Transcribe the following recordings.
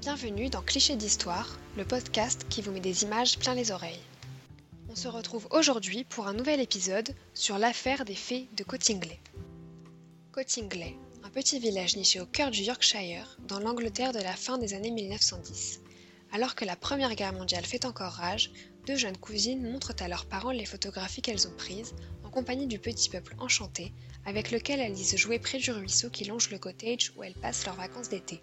Bienvenue dans Clichés d'Histoire, le podcast qui vous met des images plein les oreilles. On se retrouve aujourd'hui pour un nouvel épisode sur l'affaire des fées de Cottingley. Cottingley, un petit village niché au cœur du Yorkshire, dans l'Angleterre de la fin des années 1910. Alors que la Première Guerre mondiale fait encore rage, deux jeunes cousines montrent à leurs parents les photographies qu'elles ont prises, en compagnie du petit peuple enchanté, avec lequel elles disent jouer près du ruisseau qui longe le cottage où elles passent leurs vacances d'été.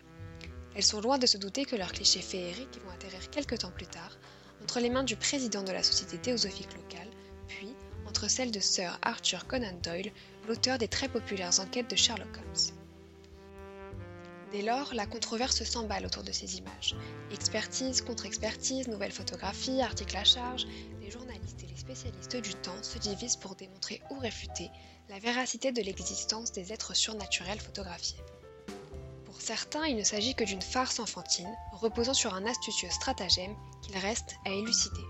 Elles sont loin de se douter que leurs clichés féeriques vont atterrir quelques temps plus tard entre les mains du président de la Société théosophique locale, puis entre celles de Sir Arthur Conan Doyle, l'auteur des très populaires enquêtes de Sherlock Holmes. Dès lors, la controverse s'emballe autour de ces images. Expertise, contre-expertise, nouvelles photographies, articles à charge, les journalistes et les spécialistes du temps se divisent pour démontrer ou réfuter la véracité de l'existence des êtres surnaturels photographiés. Pour certains, il ne s'agit que d'une farce enfantine, reposant sur un astucieux stratagème qu'il reste à élucider.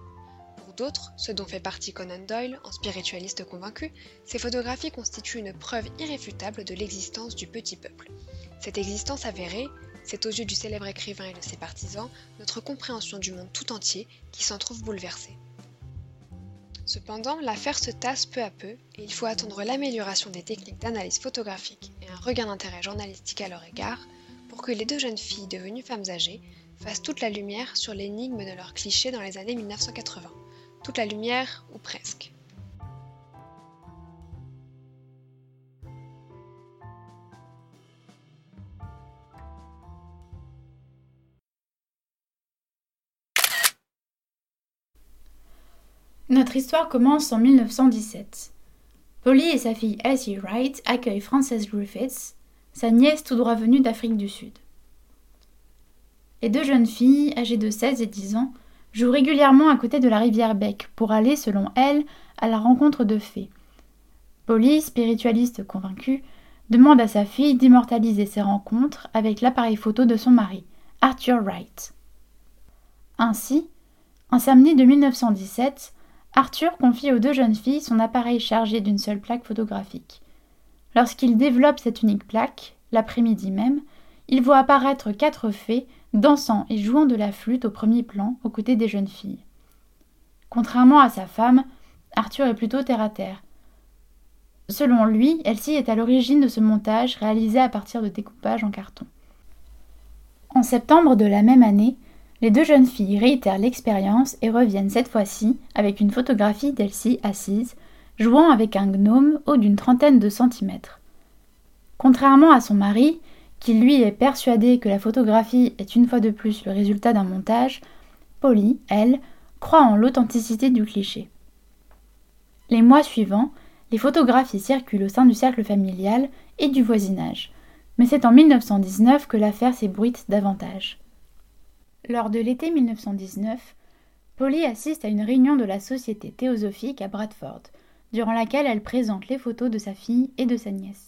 Pour d'autres, ce dont fait partie Conan Doyle, en spiritualiste convaincu, ces photographies constituent une preuve irréfutable de l'existence du petit peuple. Cette existence avérée, c'est aux yeux du célèbre écrivain et de ses partisans notre compréhension du monde tout entier qui s'en trouve bouleversée. Cependant, l'affaire se tasse peu à peu et il faut attendre l'amélioration des techniques d'analyse photographique et un regain d'intérêt journalistique à leur égard pour que les deux jeunes filles devenues femmes âgées fassent toute la lumière sur l'énigme de leurs clichés dans les années 1980. Toute la lumière, ou presque. Notre histoire commence en 1917. Polly et sa fille Elsie Wright accueillent Frances Griffiths, sa nièce tout droit venue d'Afrique du Sud. Les deux jeunes filles, âgées de 16 et 10 ans, jouent régulièrement à côté de la rivière Beck pour aller, selon elles, à la rencontre de fées. Polly, spiritualiste convaincue, demande à sa fille d'immortaliser ces rencontres avec l'appareil photo de son mari, Arthur Wright. Ainsi, un samedi de 1917, Arthur confie aux deux jeunes filles son appareil chargé d'une seule plaque photographique. Lorsqu'il développe cette unique plaque, l'après-midi même, il voit apparaître quatre fées dansant et jouant de la flûte au premier plan aux côtés des jeunes filles. Contrairement à sa femme, Arthur est plutôt terre à terre. Selon lui, Elsie est à l'origine de ce montage réalisé à partir de découpage en carton. En septembre de la même année, les deux jeunes filles réitèrent l'expérience et reviennent cette fois-ci avec une photographie d'Elsie assise, jouant avec un gnome haut d'une trentaine de centimètres. Contrairement à son mari, qui lui est persuadé que la photographie est une fois de plus le résultat d'un montage, Polly, elle, croit en l'authenticité du cliché. Les mois suivants, les photographies circulent au sein du cercle familial et du voisinage, mais c'est en 1919 que l'affaire s'ébruite davantage. Lors de l'été 1919, Polly assiste à une réunion de la Société théosophique à Bradford, durant laquelle elle présente les photos de sa fille et de sa nièce.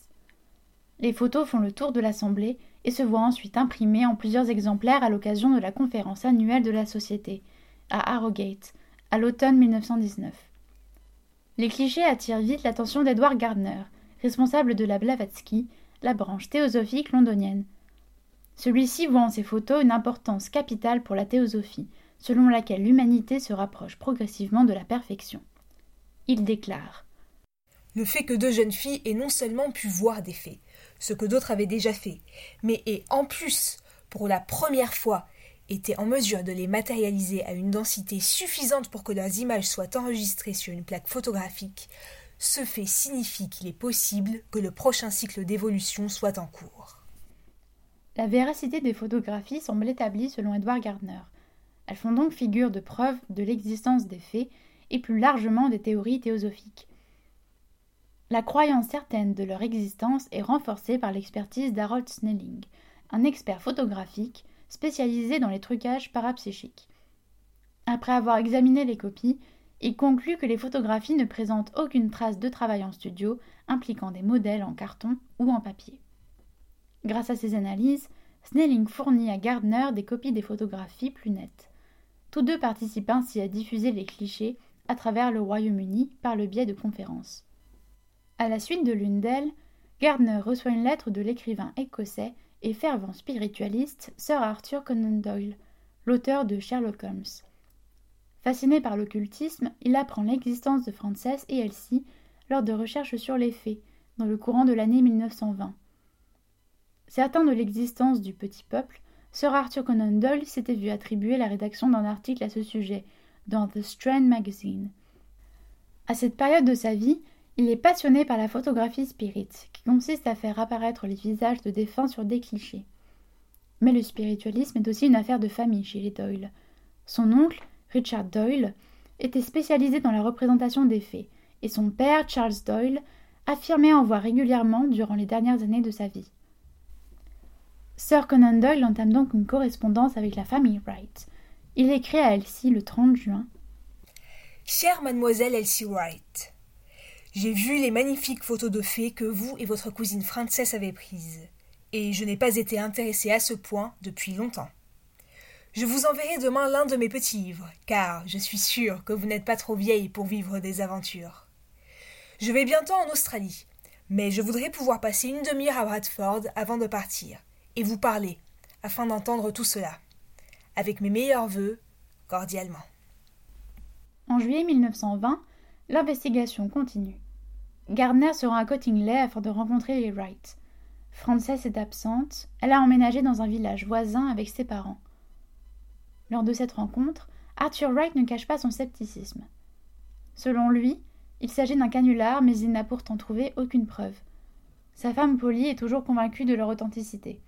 Les photos font le tour de l'Assemblée et se voient ensuite imprimées en plusieurs exemplaires à l'occasion de la conférence annuelle de la Société, à Harrogate, à l'automne 1919. Les clichés attirent vite l'attention d'Edward Gardner, responsable de la Blavatsky, la branche théosophique londonienne. Celui-ci voit en ces photos une importance capitale pour la théosophie, selon laquelle l'humanité se rapproche progressivement de la perfection. Il déclare Le fait que deux jeunes filles aient non seulement pu voir des faits, ce que d'autres avaient déjà fait, mais aient en plus, pour la première fois, été en mesure de les matérialiser à une densité suffisante pour que leurs images soient enregistrées sur une plaque photographique, ce fait signifie qu'il est possible que le prochain cycle d'évolution soit en cours. La véracité des photographies semble établie selon Edward Gardner. Elles font donc figure de preuve de l'existence des faits et plus largement des théories théosophiques. La croyance certaine de leur existence est renforcée par l'expertise d'Harold Snelling, un expert photographique spécialisé dans les trucages parapsychiques. Après avoir examiné les copies, il conclut que les photographies ne présentent aucune trace de travail en studio impliquant des modèles en carton ou en papier. Grâce à ces analyses, Snelling fournit à Gardner des copies des photographies plus nettes. Tous deux participent ainsi à diffuser les clichés à travers le Royaume-Uni par le biais de conférences. À la suite de l'une d'elles, Gardner reçoit une lettre de l'écrivain écossais et fervent spiritualiste Sir Arthur Conan Doyle, l'auteur de Sherlock Holmes. Fasciné par l'occultisme, il apprend l'existence de Frances et Elsie lors de recherches sur les faits, dans le courant de l'année 1920. Certain de l'existence du petit peuple, Sir Arthur Conan Doyle s'était vu attribuer la rédaction d'un article à ce sujet dans The Strand Magazine. À cette période de sa vie, il est passionné par la photographie spirit, qui consiste à faire apparaître les visages de défunts sur des clichés. Mais le spiritualisme est aussi une affaire de famille chez les Doyle. Son oncle, Richard Doyle, était spécialisé dans la représentation des faits, et son père, Charles Doyle, affirmait en voir régulièrement durant les dernières années de sa vie. Sir Conan Doyle entame donc une correspondance avec la famille Wright. Il écrit à Elsie le 30 juin. Chère mademoiselle Elsie Wright, j'ai vu les magnifiques photos de fées que vous et votre cousine Frances avez prises, et je n'ai pas été intéressée à ce point depuis longtemps. Je vous enverrai demain l'un de mes petits livres, car je suis sûre que vous n'êtes pas trop vieille pour vivre des aventures. Je vais bientôt en Australie, mais je voudrais pouvoir passer une demi-heure à Bradford avant de partir, et vous parler, afin d'entendre tout cela. Avec mes meilleurs vœux, cordialement. En juillet 1920, l'investigation continue. Gardner se rend à Cottingley afin de rencontrer les Wright. Frances est absente, elle a emménagé dans un village voisin avec ses parents. Lors de cette rencontre, Arthur Wright ne cache pas son scepticisme. Selon lui, il s'agit d'un canular, mais il n'a pourtant trouvé aucune preuve. Sa femme Polly est toujours convaincue de leur authenticité.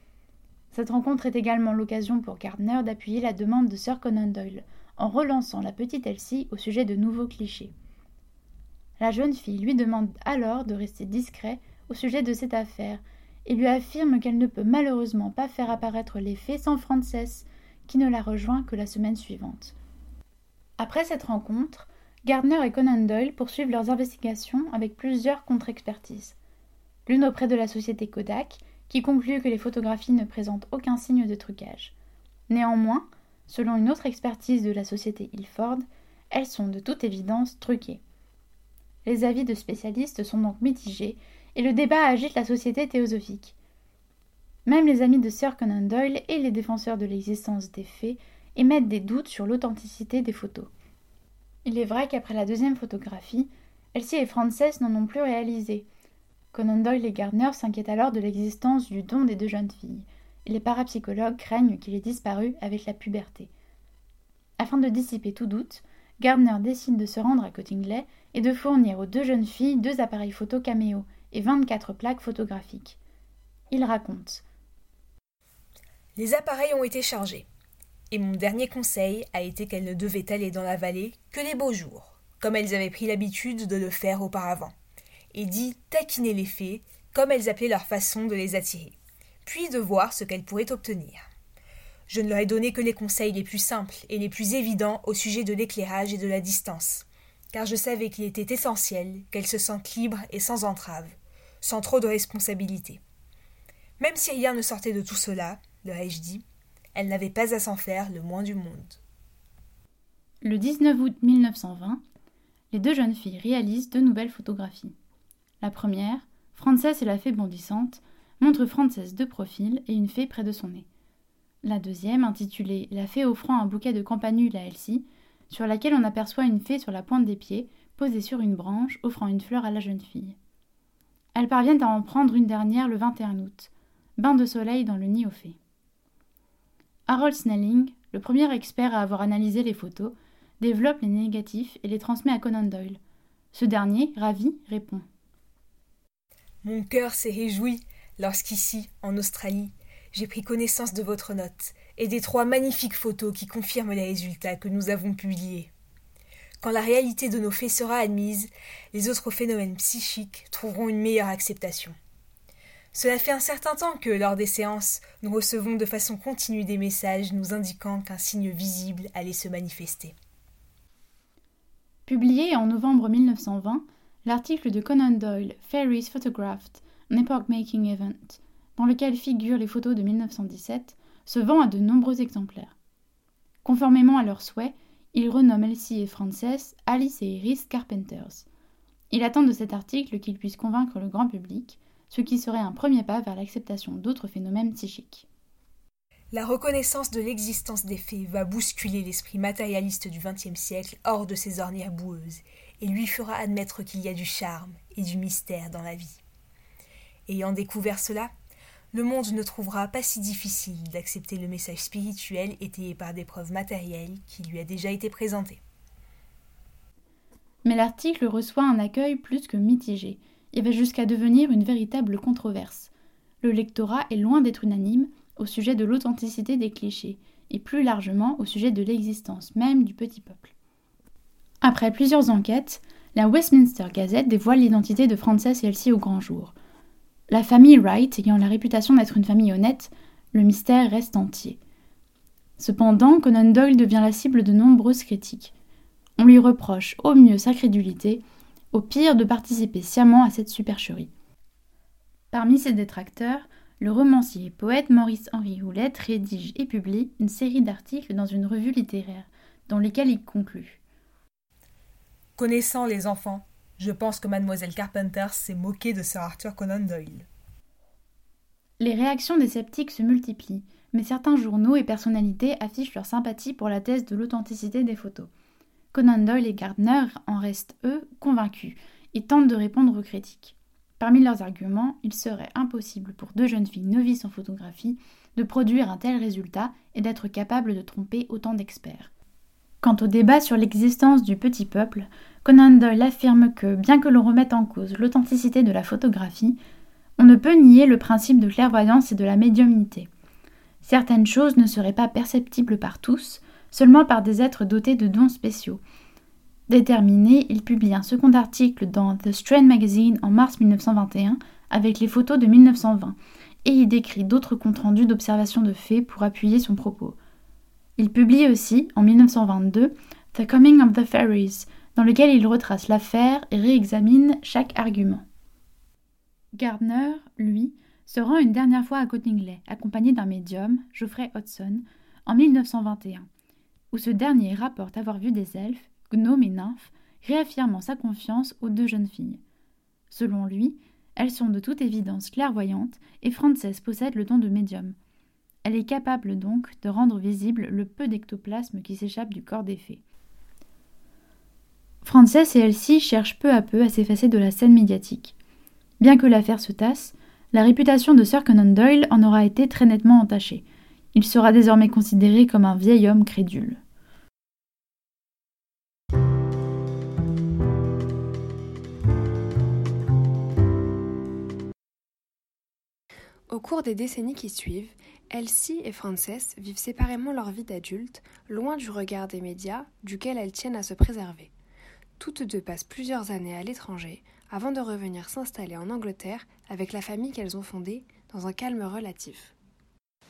Cette rencontre est également l'occasion pour Gardner d'appuyer la demande de Sir Conan Doyle en relançant la petite Elsie au sujet de nouveaux clichés. La jeune fille lui demande alors de rester discret au sujet de cette affaire et lui affirme qu'elle ne peut malheureusement pas faire apparaître les faits sans Frances, qui ne la rejoint que la semaine suivante. Après cette rencontre, Gardner et Conan Doyle poursuivent leurs investigations avec plusieurs contre-expertises. L'une auprès de la société Kodak, qui conclut que les photographies ne présentent aucun signe de trucage. Néanmoins, selon une autre expertise de la société Ilford, elles sont de toute évidence truquées. Les avis de spécialistes sont donc mitigés et le débat agite la société théosophique. Même les amis de Sir Conan Doyle et les défenseurs de l'existence des faits émettent des doutes sur l'authenticité des photos. Il est vrai qu'après la deuxième photographie, Elsie et Frances n'en ont plus réalisé, Conan Doyle et Gardner s'inquiètent alors de l'existence du don des deux jeunes filles, et les parapsychologues craignent qu'il ait disparu avec la puberté. Afin de dissiper tout doute, Gardner décide de se rendre à Cottingley et de fournir aux deux jeunes filles deux appareils photo caméo et 24 plaques photographiques. Il raconte Les appareils ont été chargés, et mon dernier conseil a été qu'elles ne devaient aller dans la vallée que les beaux jours, comme elles avaient pris l'habitude de le faire auparavant et dit taquiner les fées, comme elles appelaient leur façon de les attirer, puis de voir ce qu'elles pourraient obtenir. Je ne leur ai donné que les conseils les plus simples et les plus évidents au sujet de l'éclairage et de la distance, car je savais qu'il était essentiel qu'elles se sentent libres et sans entrave, sans trop de responsabilité. Même si rien ne sortait de tout cela, leur ai-je dit, elles n'avaient pas à s'en faire le moins du monde. Le 19 août 1920, les deux jeunes filles réalisent deux nouvelles photographies. La première, Frances et la fée bondissante, montre Frances de profil et une fée près de son nez. La deuxième, intitulée La fée offrant un bouquet de campanule à Elsie, sur laquelle on aperçoit une fée sur la pointe des pieds, posée sur une branche, offrant une fleur à la jeune fille. Elles parviennent à en prendre une dernière le 21 août, bain de soleil dans le nid aux fées. Harold Snelling, le premier expert à avoir analysé les photos, développe les négatifs et les transmet à Conan Doyle. Ce dernier, ravi, répond mon cœur s'est réjoui lorsqu'ici, en Australie, j'ai pris connaissance de votre note et des trois magnifiques photos qui confirment les résultats que nous avons publiés. Quand la réalité de nos faits sera admise, les autres phénomènes psychiques trouveront une meilleure acceptation. Cela fait un certain temps que, lors des séances, nous recevons de façon continue des messages nous indiquant qu'un signe visible allait se manifester. Publié en novembre 1920, l'article de Conan Doyle, Fairies Photographed, an Epoch-Making Event, dans lequel figurent les photos de 1917, se vend à de nombreux exemplaires. Conformément à leurs souhaits, il renomme Elsie et Frances Alice et Iris Carpenters. Il attend de cet article qu'il puisse convaincre le grand public, ce qui serait un premier pas vers l'acceptation d'autres phénomènes psychiques. La reconnaissance de l'existence des faits va bousculer l'esprit matérialiste du XXe siècle hors de ses ornières boueuses et lui fera admettre qu'il y a du charme et du mystère dans la vie. Ayant découvert cela, le monde ne trouvera pas si difficile d'accepter le message spirituel étayé par des preuves matérielles qui lui a déjà été présenté. Mais l'article reçoit un accueil plus que mitigé et va jusqu'à devenir une véritable controverse. Le lectorat est loin d'être unanime au sujet de l'authenticité des clichés, et plus largement au sujet de l'existence même du petit peuple. Après plusieurs enquêtes, la Westminster Gazette dévoile l'identité de Frances et Elsie au grand jour. La famille Wright ayant la réputation d'être une famille honnête, le mystère reste entier. Cependant, Conan Doyle devient la cible de nombreuses critiques. On lui reproche au mieux sa crédulité, au pire de participer sciemment à cette supercherie. Parmi ses détracteurs, le romancier et poète Maurice Henri Houlette rédige et publie une série d'articles dans une revue littéraire, dans lesquels il conclut. Connaissant les enfants, je pense que mademoiselle Carpenter s'est moquée de Sir Arthur Conan Doyle. Les réactions des sceptiques se multiplient, mais certains journaux et personnalités affichent leur sympathie pour la thèse de l'authenticité des photos. Conan Doyle et Gardner en restent, eux, convaincus, et tentent de répondre aux critiques. Parmi leurs arguments, il serait impossible pour deux jeunes filles novices en photographie de produire un tel résultat et d'être capables de tromper autant d'experts. Quant au débat sur l'existence du petit peuple, Conan Doyle affirme que, bien que l'on remette en cause l'authenticité de la photographie, on ne peut nier le principe de clairvoyance et de la médiumnité. Certaines choses ne seraient pas perceptibles par tous, seulement par des êtres dotés de dons spéciaux, Déterminé, il publie un second article dans The Strand Magazine en mars 1921 avec les photos de 1920 et y décrit d'autres comptes rendus d'observations de faits pour appuyer son propos. Il publie aussi, en 1922, The Coming of the Fairies, dans lequel il retrace l'affaire et réexamine chaque argument. Gardner, lui, se rend une dernière fois à Cottingley, accompagné d'un médium, Geoffrey Hodgson, en 1921, où ce dernier rapporte avoir vu des elfes Gnome et nymphe, réaffirmant sa confiance aux deux jeunes filles. Selon lui, elles sont de toute évidence clairvoyantes et Frances possède le don de médium. Elle est capable donc de rendre visible le peu d'ectoplasme qui s'échappe du corps des fées. Frances et Elsie cherchent peu à peu à s'effacer de la scène médiatique. Bien que l'affaire se tasse, la réputation de Sir Conan Doyle en aura été très nettement entachée. Il sera désormais considéré comme un vieil homme crédule. Au cours des décennies qui suivent, Elsie et Frances vivent séparément leur vie d'adulte, loin du regard des médias, duquel elles tiennent à se préserver. Toutes deux passent plusieurs années à l'étranger, avant de revenir s'installer en Angleterre avec la famille qu'elles ont fondée, dans un calme relatif.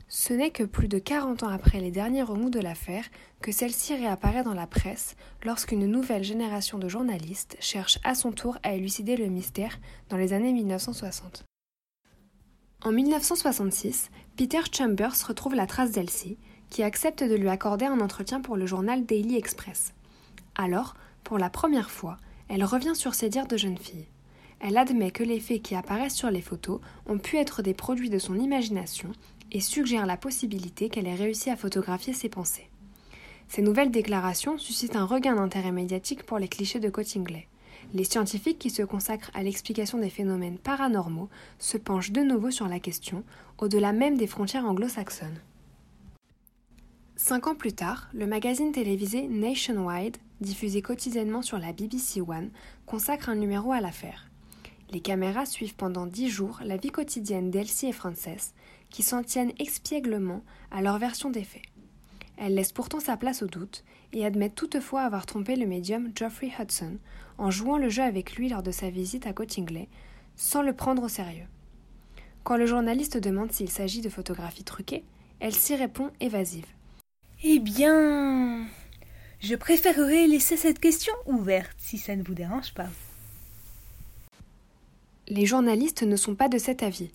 Ce n'est que plus de 40 ans après les derniers remous de l'affaire que celle-ci réapparaît dans la presse lorsqu'une nouvelle génération de journalistes cherche à son tour à élucider le mystère dans les années 1960. En 1966, Peter Chambers retrouve la trace d'Elsie, qui accepte de lui accorder un entretien pour le journal Daily Express. Alors, pour la première fois, elle revient sur ses dires de jeune fille. Elle admet que les faits qui apparaissent sur les photos ont pu être des produits de son imagination et suggère la possibilité qu'elle ait réussi à photographier ses pensées. Ces nouvelles déclarations suscitent un regain d'intérêt médiatique pour les clichés de Cottingley les scientifiques qui se consacrent à l'explication des phénomènes paranormaux se penchent de nouveau sur la question, au-delà même des frontières anglo-saxonnes. Cinq ans plus tard, le magazine télévisé Nationwide, diffusé quotidiennement sur la BBC One, consacre un numéro à l'affaire. Les caméras suivent pendant dix jours la vie quotidienne d'Elsie et Frances, qui s'en tiennent expièglement à leur version des faits. Elle laisse pourtant sa place au doute et admet toutefois avoir trompé le médium Geoffrey Hudson en jouant le jeu avec lui lors de sa visite à Cottingley, sans le prendre au sérieux. Quand le journaliste demande s'il s'agit de photographies truquées, elle s'y répond évasive. Eh bien. Je préférerais laisser cette question ouverte si ça ne vous dérange pas. Les journalistes ne sont pas de cet avis.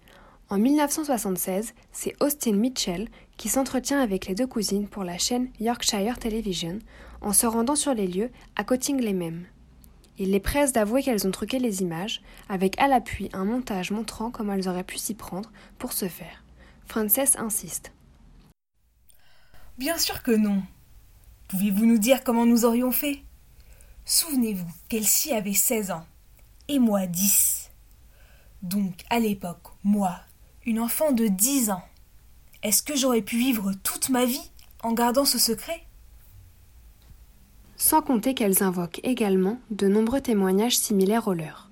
En 1976, c'est Austin Mitchell qui s'entretient avec les deux cousines pour la chaîne Yorkshire Television en se rendant sur les lieux à Cottingley même. Il les presse d'avouer qu'elles ont truqué les images, avec à l'appui un montage montrant comment elles auraient pu s'y prendre pour ce faire. Frances insiste. Bien sûr que non. Pouvez-vous nous dire comment nous aurions fait? Souvenez-vous qu'Elsie avait 16 ans, et moi 10. Donc, à l'époque, moi, une enfant de 10 ans, est-ce que j'aurais pu vivre toute ma vie en gardant ce secret? Sans compter qu'elles invoquent également de nombreux témoignages similaires aux leurs.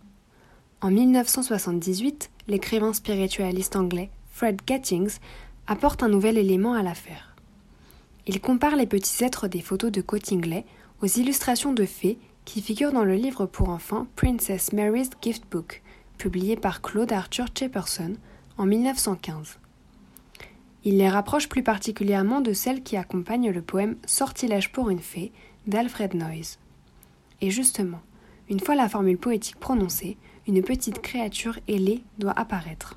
En 1978, l'écrivain spiritualiste anglais Fred Gettings apporte un nouvel élément à l'affaire. Il compare les petits êtres des photos de Cottingley aux illustrations de fées qui figurent dans le livre pour enfants Princess Mary's Gift Book, publié par Claude Arthur Chaperson en 1915. Il les rapproche plus particulièrement de celles qui accompagnent le poème Sortilège pour une fée d'Alfred Noyes. Et justement, une fois la formule poétique prononcée, une petite créature ailée doit apparaître.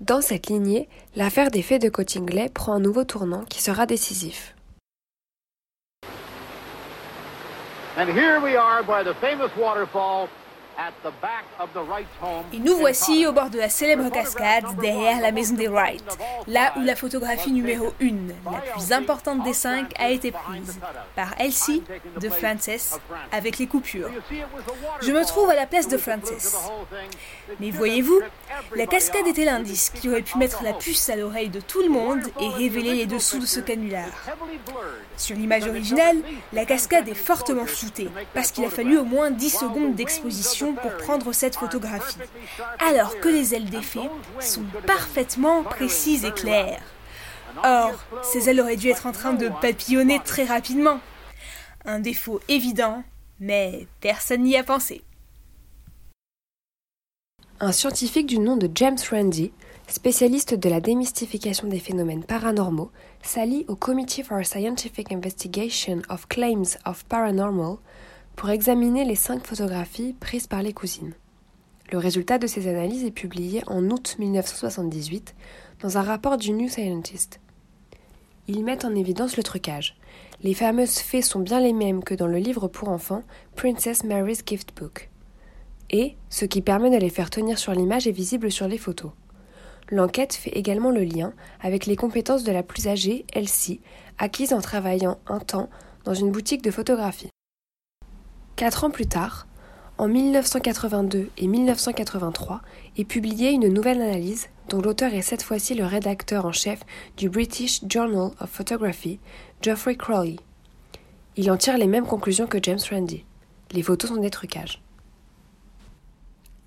Dans cette lignée, l'affaire des fées de Cottingley prend un nouveau tournant qui sera décisif. And here we are by the famous waterfall et nous voici au bord de la célèbre cascade derrière la maison des Wright, là où la photographie numéro 1, la plus importante des cinq, a été prise, par Elsie de Frances, avec les coupures. Je me trouve à la place de Frances. Mais voyez-vous, la cascade était l'indice qui aurait pu mettre la puce à l'oreille de tout le monde et révéler les dessous de ce canular. Sur l'image originale, la cascade est fortement floutée, parce qu'il a fallu au moins 10 secondes d'exposition pour prendre cette photographie, alors que les ailes des fées sont parfaitement précises et claires. Or, ces ailes auraient dû être en train de papillonner très rapidement. Un défaut évident, mais personne n'y a pensé. Un scientifique du nom de James Randi, spécialiste de la démystification des phénomènes paranormaux, s'allie au Committee for Scientific Investigation of Claims of Paranormal pour examiner les cinq photographies prises par les cousines. Le résultat de ces analyses est publié en août 1978 dans un rapport du New Scientist. Ils mettent en évidence le trucage. Les fameuses fées sont bien les mêmes que dans le livre pour enfants Princess Mary's Gift Book. Et ce qui permet de les faire tenir sur l'image est visible sur les photos. L'enquête fait également le lien avec les compétences de la plus âgée, Elsie, acquises en travaillant un temps dans une boutique de photographie. Quatre ans plus tard, en 1982 et 1983, est publiée une nouvelle analyse dont l'auteur est cette fois-ci le rédacteur en chef du British Journal of Photography, Geoffrey Crowley. Il en tire les mêmes conclusions que James Randi. Les photos sont des trucages.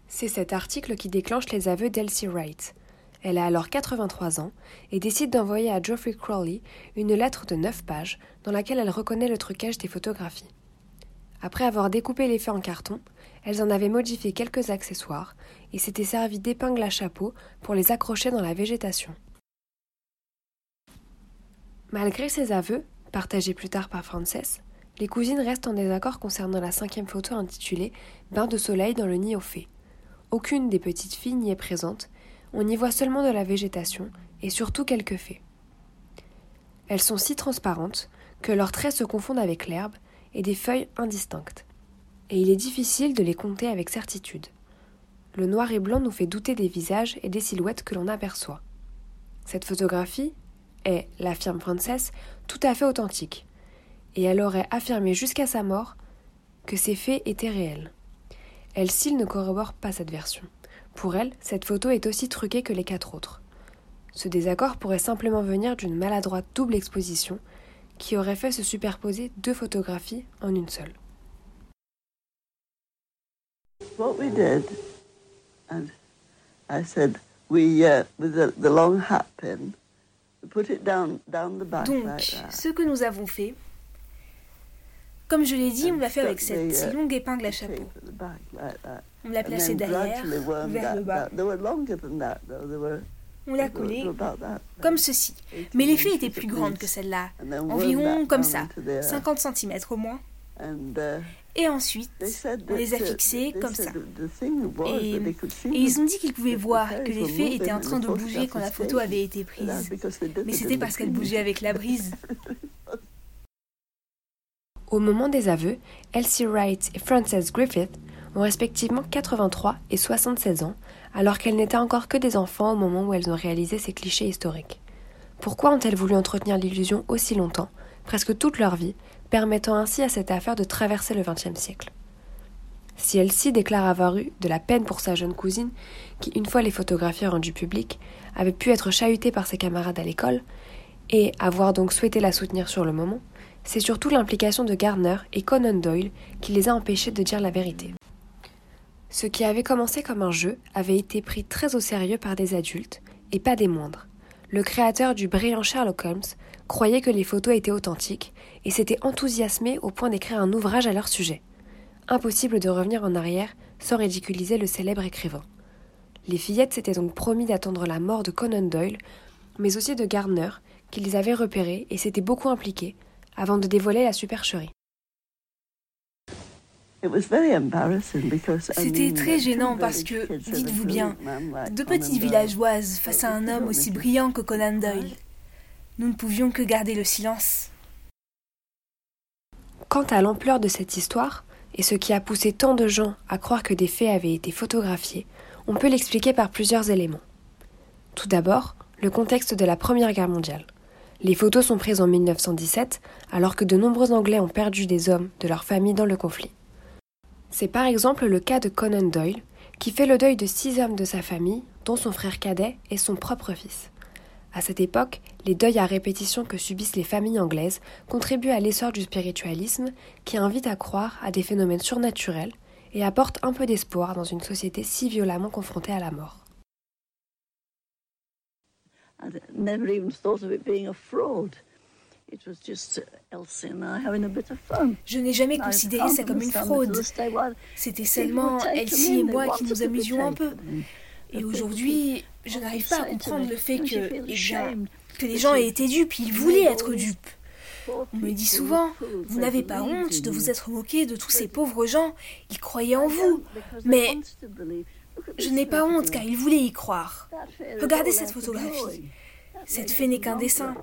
C'est cet article qui déclenche les aveux d'Elsie Wright. Elle a alors 83 ans et décide d'envoyer à Geoffrey Crowley une lettre de 9 pages dans laquelle elle reconnaît le trucage des photographies. Après avoir découpé les faits en carton, elles en avaient modifié quelques accessoires et s'étaient servi d'épingles à chapeau pour les accrocher dans la végétation. Malgré ces aveux, partagés plus tard par Frances, les cousines restent en désaccord concernant la cinquième photo intitulée Bain de soleil dans le nid aux fées. Aucune des petites filles n'y est présente, on y voit seulement de la végétation et surtout quelques fées. Elles sont si transparentes que leurs traits se confondent avec l'herbe et des feuilles indistinctes. Et il est difficile de les compter avec certitude. Le noir et blanc nous fait douter des visages et des silhouettes que l'on aperçoit. Cette photographie est, l'affirme Frances, tout à fait authentique, et elle aurait affirmé jusqu'à sa mort que ces faits étaient réels. Elsie ne corrobore pas cette version. Pour elle, cette photo est aussi truquée que les quatre autres. Ce désaccord pourrait simplement venir d'une maladroite double exposition qui aurait fait se superposer deux photographies en une seule. What we did, and I said, we, uh, with the, the long hat pin, put it down, down the back Donc, ce que nous avons fait, comme je l'ai dit, on l'a fait avec cette uh, longue épingle à chapeau. On l'a placée derrière, vers le bas. On l'a collé comme ceci. Mais l'effet était plus grande que celle-là, environ comme ça, 50 cm au moins. Et ensuite, on les a fixés comme ça. Et, ils ont dit qu'ils pouvaient voir que les fées étaient en train de bouger quand la photo avait été prise. Mais c'était parce qu'elles bougeaient avec la brise. Au moment des aveux, Elsie Wright et Frances Griffith ont respectivement 83 et 76 ans, alors qu'elles n'étaient encore que des enfants au moment où elles ont réalisé ces clichés historiques. Pourquoi ont-elles voulu entretenir l'illusion aussi longtemps, presque toute leur vie, permettant ainsi à cette affaire de traverser le XXe siècle? Si Elsie déclare avoir eu de la peine pour sa jeune cousine, qui, une fois les photographies rendues publiques, avait pu être chahutée par ses camarades à l'école, et avoir donc souhaité la soutenir sur le moment, c'est surtout l'implication de Gardner et Conan Doyle qui les a empêchés de dire la vérité. Ce qui avait commencé comme un jeu avait été pris très au sérieux par des adultes, et pas des moindres. Le créateur du brillant Sherlock Holmes croyaient que les photos étaient authentiques et s'étaient enthousiasmés au point d'écrire un ouvrage à leur sujet. Impossible de revenir en arrière sans ridiculiser le célèbre écrivain. Les fillettes s'étaient donc promis d'attendre la mort de Conan Doyle, mais aussi de Gardner, qui les avait repérés et s'était beaucoup impliqués, avant de dévoiler la supercherie. C'était très gênant parce que, dites-vous bien, deux petites villageoises face à un homme aussi brillant que Conan Doyle. Nous ne pouvions que garder le silence. Quant à l'ampleur de cette histoire, et ce qui a poussé tant de gens à croire que des faits avaient été photographiés, on peut l'expliquer par plusieurs éléments. Tout d'abord, le contexte de la Première Guerre mondiale. Les photos sont prises en 1917, alors que de nombreux Anglais ont perdu des hommes de leur famille dans le conflit. C'est par exemple le cas de Conan Doyle, qui fait le deuil de six hommes de sa famille, dont son frère cadet et son propre fils. À cette époque, les deuils à répétition que subissent les familles anglaises contribuent à l'essor du spiritualisme qui invite à croire à des phénomènes surnaturels et apporte un peu d'espoir dans une société si violemment confrontée à la mort. Je n'ai jamais considéré ça comme une fraude. C'était seulement Elsie et moi qui nous amusions un peu. Et aujourd'hui, je n'arrive pas à comprendre le fait que, eh que les gens aient été dupes, ils voulaient être dupes. On me dit souvent, vous n'avez pas honte de vous être moqué de tous ces pauvres gens, ils croyaient en vous. Mais je n'ai pas honte car ils voulaient y croire. Regardez cette photographie. Cette fée n'est qu'un dessin.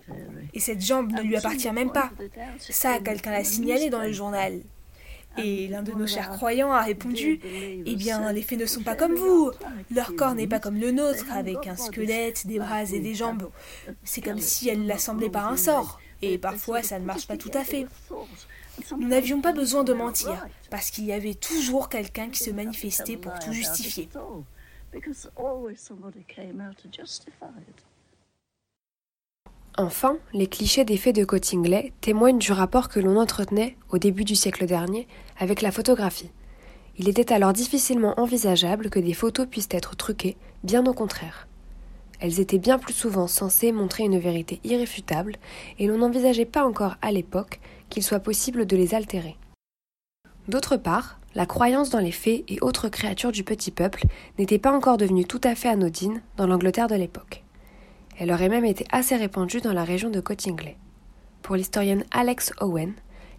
Et cette jambe ne lui appartient même pas. Ça, quelqu'un l'a signalé dans le journal. Et l'un de nos chers croyants a répondu Eh bien, les fées ne sont pas comme vous. Leur corps n'est pas comme le nôtre, avec un squelette, des bras et des jambes. C'est comme si elles l'assemblaient par un sort. Et parfois, ça ne marche pas tout à fait. Nous n'avions pas besoin de mentir, parce qu'il y avait toujours quelqu'un qui se manifestait pour tout justifier. Enfin, les clichés des faits de Cottingley témoignent du rapport que l'on entretenait, au début du siècle dernier, avec la photographie. Il était alors difficilement envisageable que des photos puissent être truquées, bien au contraire. Elles étaient bien plus souvent censées montrer une vérité irréfutable, et l'on n'envisageait pas encore à l'époque qu'il soit possible de les altérer. D'autre part, la croyance dans les fées et autres créatures du petit peuple n'était pas encore devenue tout à fait anodine dans l'Angleterre de l'époque. Elle aurait même été assez répandue dans la région de Cottingley. Pour l'historienne Alex Owen,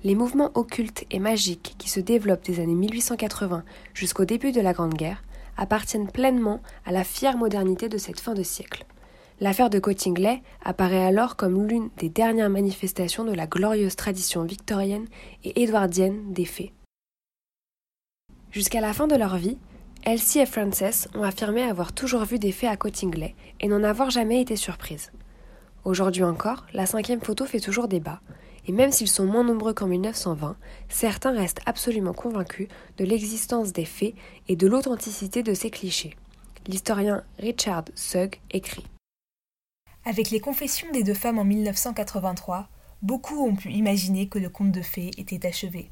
les mouvements occultes et magiques qui se développent des années 1880 jusqu'au début de la Grande Guerre appartiennent pleinement à la fière modernité de cette fin de siècle. L'affaire de Cottingley apparaît alors comme l'une des dernières manifestations de la glorieuse tradition victorienne et édouardienne des fées. Jusqu'à la fin de leur vie, Elsie et Frances ont affirmé avoir toujours vu des faits à Cottingley et n'en avoir jamais été surprises. Aujourd'hui encore, la cinquième photo fait toujours débat, et même s'ils sont moins nombreux qu'en 1920, certains restent absolument convaincus de l'existence des faits et de l'authenticité de ces clichés. L'historien Richard Sugg écrit Avec les confessions des deux femmes en 1983, beaucoup ont pu imaginer que le conte de fées était achevé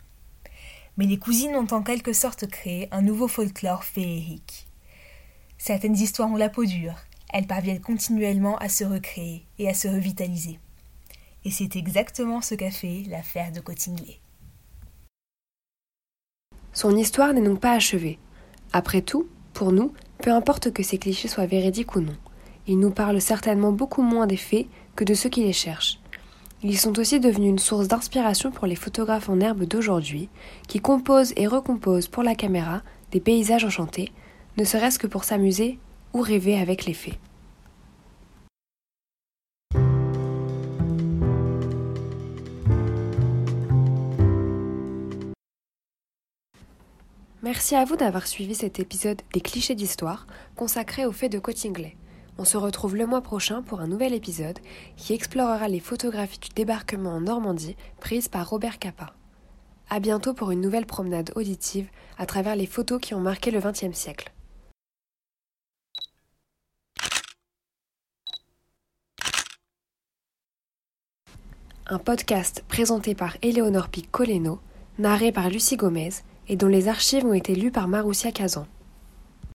mais les cousines ont en quelque sorte créé un nouveau folklore féerique. Certaines histoires ont la peau dure, elles parviennent continuellement à se recréer et à se revitaliser. Et c'est exactement ce qu'a fait l'affaire de Cottingley. Son histoire n'est donc pas achevée. Après tout, pour nous, peu importe que ces clichés soient véridiques ou non, ils nous parlent certainement beaucoup moins des faits que de ceux qui les cherchent. Ils sont aussi devenus une source d'inspiration pour les photographes en herbe d'aujourd'hui, qui composent et recomposent pour la caméra des paysages enchantés, ne serait-ce que pour s'amuser ou rêver avec les fées. Merci à vous d'avoir suivi cet épisode des clichés d'histoire consacré aux faits de Cottingley. On se retrouve le mois prochain pour un nouvel épisode qui explorera les photographies du débarquement en Normandie prises par Robert Capa. À bientôt pour une nouvelle promenade auditive à travers les photos qui ont marqué le XXe siècle. Un podcast présenté par Éléonore Pic Coleno, narré par Lucie Gomez et dont les archives ont été lues par Maroussia Kazan.